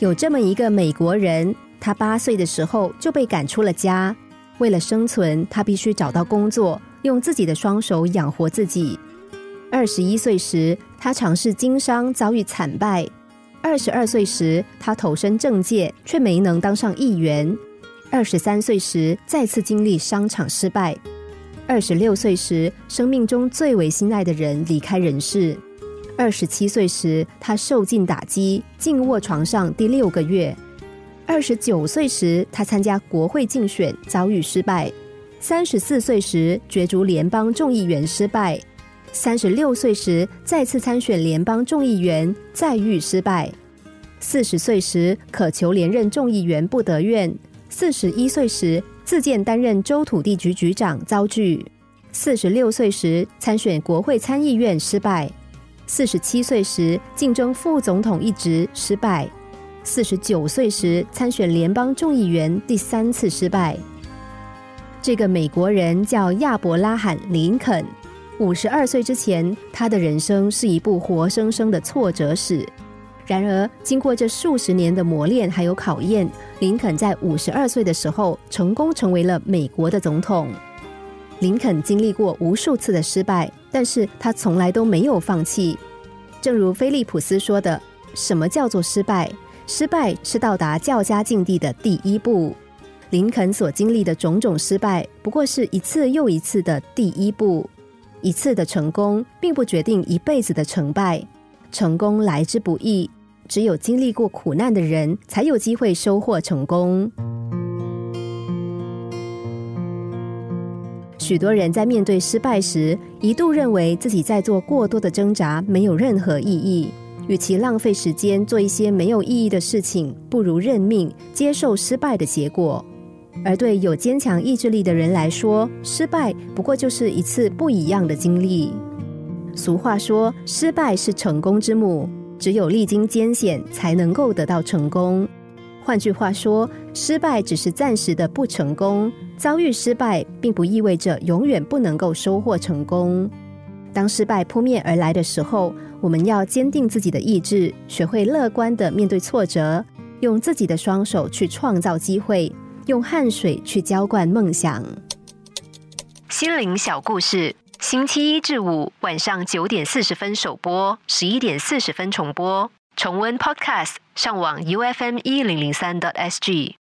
有这么一个美国人，他八岁的时候就被赶出了家。为了生存，他必须找到工作，用自己的双手养活自己。二十一岁时，他尝试经商，遭遇惨败。二十二岁时，他投身政界，却没能当上议员。二十三岁时，再次经历商场失败。二十六岁时，生命中最为心爱的人离开人世。二十七岁时，他受尽打击，静卧床上第六个月。二十九岁时，他参加国会竞选，遭遇失败。三十四岁时，角逐联邦众议员失败。三十六岁时，再次参选联邦众议员，再遇失败。四十岁时，渴求连任众议员，不得愿。四十一岁时，自荐担任州土地局局长，遭拒。四十六岁时，参选国会参议院，失败。四十七岁时竞争副总统一职失败，四十九岁时参选联邦众议员第三次失败。这个美国人叫亚伯拉罕·林肯。五十二岁之前，他的人生是一部活生生的挫折史。然而，经过这数十年的磨练还有考验，林肯在五十二岁的时候成功成为了美国的总统。林肯经历过无数次的失败，但是他从来都没有放弃。正如菲利普斯说的：“什么叫做失败？失败是到达较佳境地的第一步。”林肯所经历的种种失败，不过是一次又一次的第一步。一次的成功，并不决定一辈子的成败。成功来之不易，只有经历过苦难的人，才有机会收获成功。许多人在面对失败时，一度认为自己在做过多的挣扎，没有任何意义。与其浪费时间做一些没有意义的事情，不如认命，接受失败的结果。而对有坚强意志力的人来说，失败不过就是一次不一样的经历。俗话说：“失败是成功之母，只有历经艰险，才能够得到成功。”换句话说，失败只是暂时的不成功。遭遇失败，并不意味着永远不能够收获成功。当失败扑面而来的时候，我们要坚定自己的意志，学会乐观的面对挫折，用自己的双手去创造机会，用汗水去浇灌梦想。心灵小故事，星期一至五晚上九点四十分首播，十一点四十分重播。重温 Podcast，上网 U F M 一零零三 t S G。